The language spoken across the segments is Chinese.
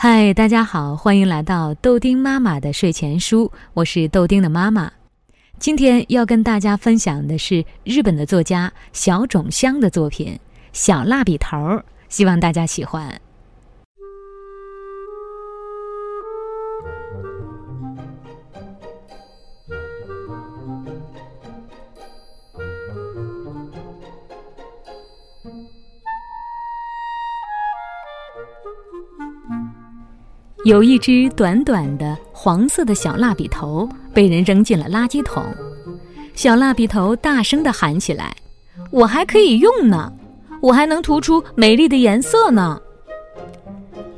嗨，大家好，欢迎来到豆丁妈妈的睡前书，我是豆丁的妈妈。今天要跟大家分享的是日本的作家小冢香的作品《小蜡笔头》，希望大家喜欢。有一只短短的黄色的小蜡笔头被人扔进了垃圾桶，小蜡笔头大声地喊起来：“我还可以用呢，我还能涂出美丽的颜色呢。”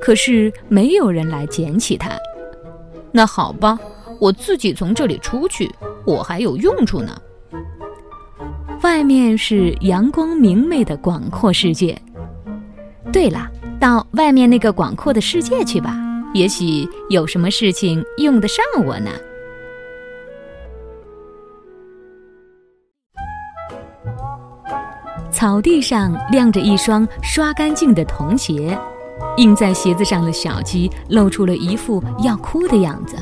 可是没有人来捡起它。那好吧，我自己从这里出去，我还有用处呢。外面是阳光明媚的广阔世界。对了，到外面那个广阔的世界去吧。也许有什么事情用得上我呢？草地上晾着一双刷干净的童鞋，印在鞋子上的小鸡露出了一副要哭的样子。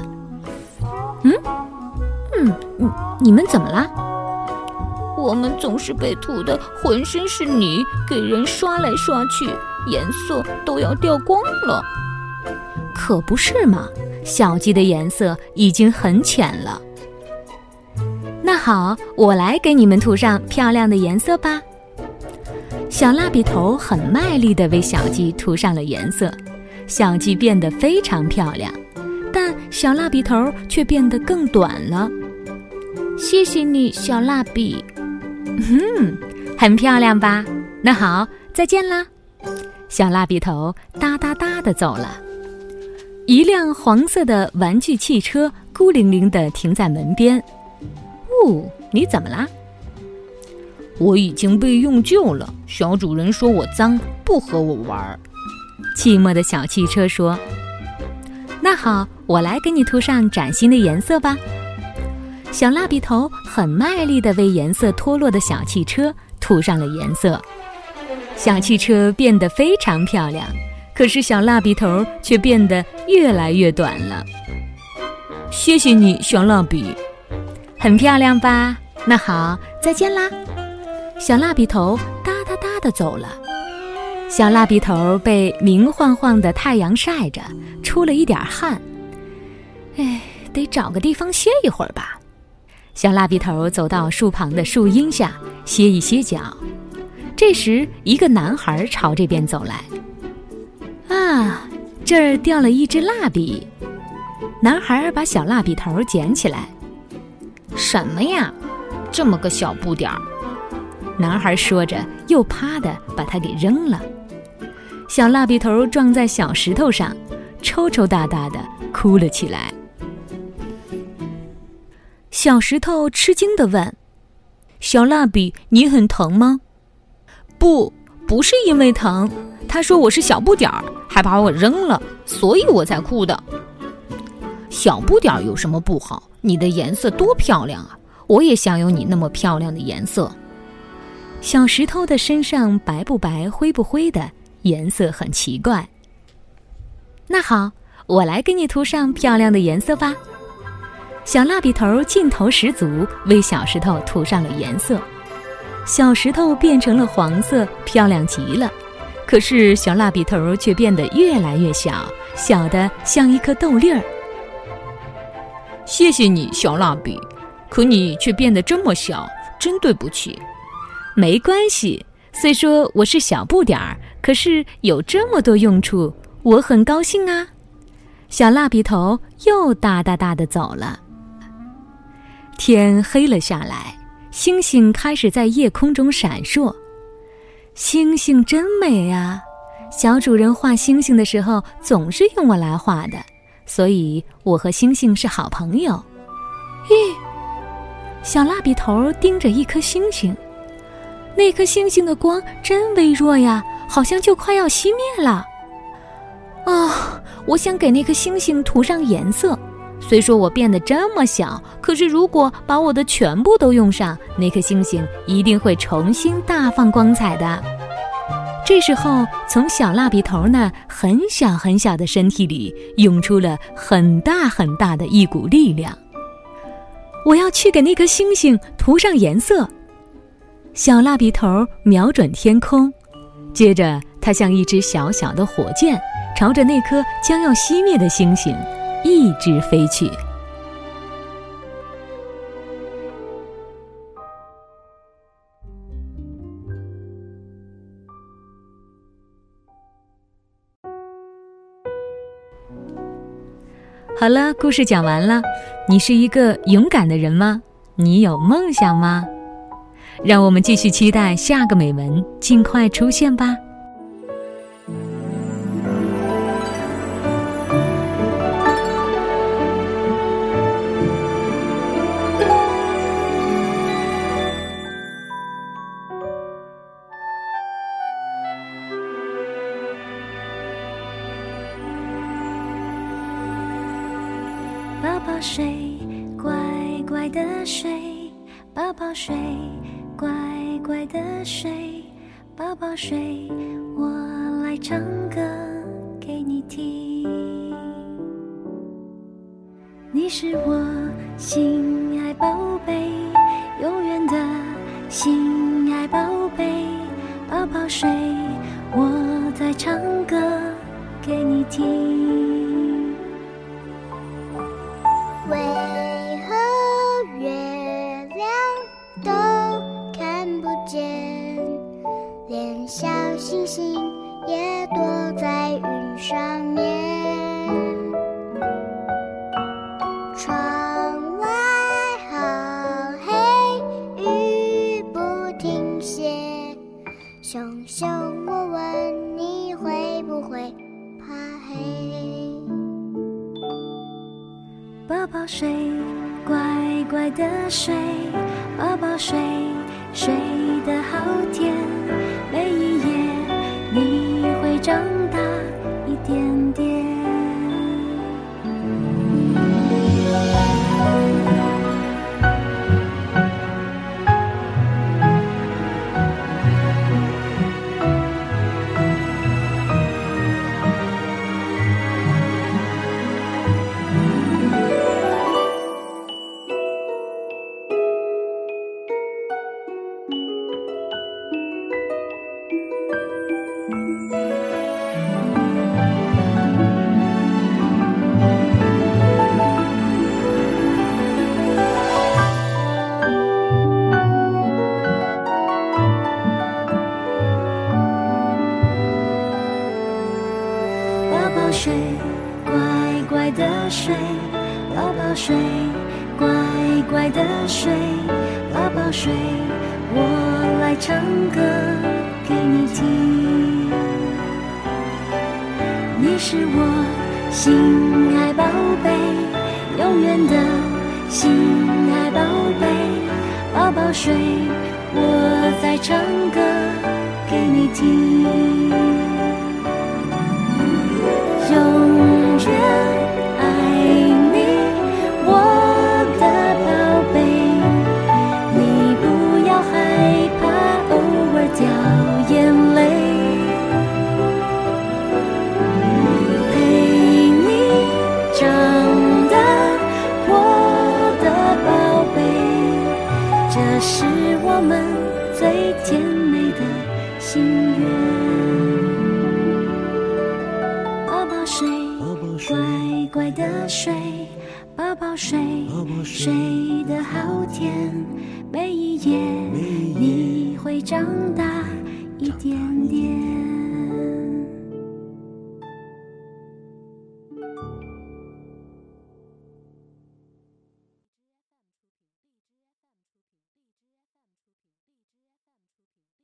嗯，嗯，你你们怎么了？我们总是被涂得浑身是泥，给人刷来刷去，颜色都要掉光了。可不是嘛，小鸡的颜色已经很浅了。那好，我来给你们涂上漂亮的颜色吧。小蜡笔头很卖力地为小鸡涂上了颜色，小鸡变得非常漂亮，但小蜡笔头却变得更短了。谢谢你，小蜡笔。嗯，很漂亮吧？那好，再见啦。小蜡笔头哒哒哒地走了。一辆黄色的玩具汽车孤零零地停在门边。呜，你怎么啦？我已经被用旧了。小主人说我脏，不和我玩。寂寞的小汽车说：“那好，我来给你涂上崭新的颜色吧。”小蜡笔头很卖力地为颜色脱落的小汽车涂上了颜色，小汽车变得非常漂亮。可是小蜡笔头却变得越来越短了。谢谢你，小蜡笔，很漂亮吧？那好，再见啦。小蜡笔头哒哒哒的走了。小蜡笔头被明晃晃的太阳晒着，出了一点汗。哎，得找个地方歇一会儿吧。小蜡笔头走到树旁的树荫下歇一歇脚。这时，一个男孩朝这边走来。啊，这儿掉了一支蜡笔。男孩把小蜡笔头捡起来。什么呀，这么个小不点儿！男孩说着，又啪的把它给扔了。小蜡笔头撞在小石头上，抽抽搭搭的哭了起来。小石头吃惊的问：“小蜡笔，你很疼吗？”“不，不是因为疼。”他说我是小不点儿，还把我扔了，所以我才哭的。小不点儿有什么不好？你的颜色多漂亮啊！我也想有你那么漂亮的颜色。小石头的身上白不白、灰不灰的，颜色很奇怪。那好，我来给你涂上漂亮的颜色吧。小蜡笔头劲头十足，为小石头涂上了颜色。小石头变成了黄色，漂亮极了。可是小蜡笔头却变得越来越小，小的像一颗豆粒儿。谢谢你，小蜡笔，可你却变得这么小，真对不起。没关系，虽说我是小不点儿，可是有这么多用处，我很高兴啊。小蜡笔头又哒哒哒的走了。天黑了下来，星星开始在夜空中闪烁。星星真美啊！小主人画星星的时候总是用我来画的，所以我和星星是好朋友。咦，小蜡笔头盯着一颗星星，那颗星星的光真微弱呀，好像就快要熄灭了。啊，我想给那颗星星涂上颜色。虽说我变得这么小，可是如果把我的全部都用上，那颗星星一定会重新大放光彩的。这时候，从小蜡笔头那很小很小的身体里涌出了很大很大的一股力量。我要去给那颗星星涂上颜色。小蜡笔头瞄准天空，接着他像一只小小的火箭，朝着那颗将要熄灭的星星一直飞去。好了，故事讲完了。你是一个勇敢的人吗？你有梦想吗？让我们继续期待下个美文尽快出现吧。宝宝睡，乖乖的睡，宝宝睡，乖乖的睡，宝宝睡，我来唱歌给你听。你是我心爱宝贝，永远的心爱宝贝，宝宝睡，我在唱歌给你听。乖乖的睡，宝宝睡，睡得好甜。每一夜你会长宝睡，乖乖的睡，宝宝睡，乖乖的睡，宝宝睡，我来唱歌给你听。你是我心爱宝贝，永远的心爱宝贝，宝宝睡，我在唱歌给你听。爱你我的宝贝你不要害怕偶尔掉眼泪陪你长大我的宝贝这是我们最甜美的心愿。乖的睡，宝宝睡，睡得好甜。每一夜你会长大一点点。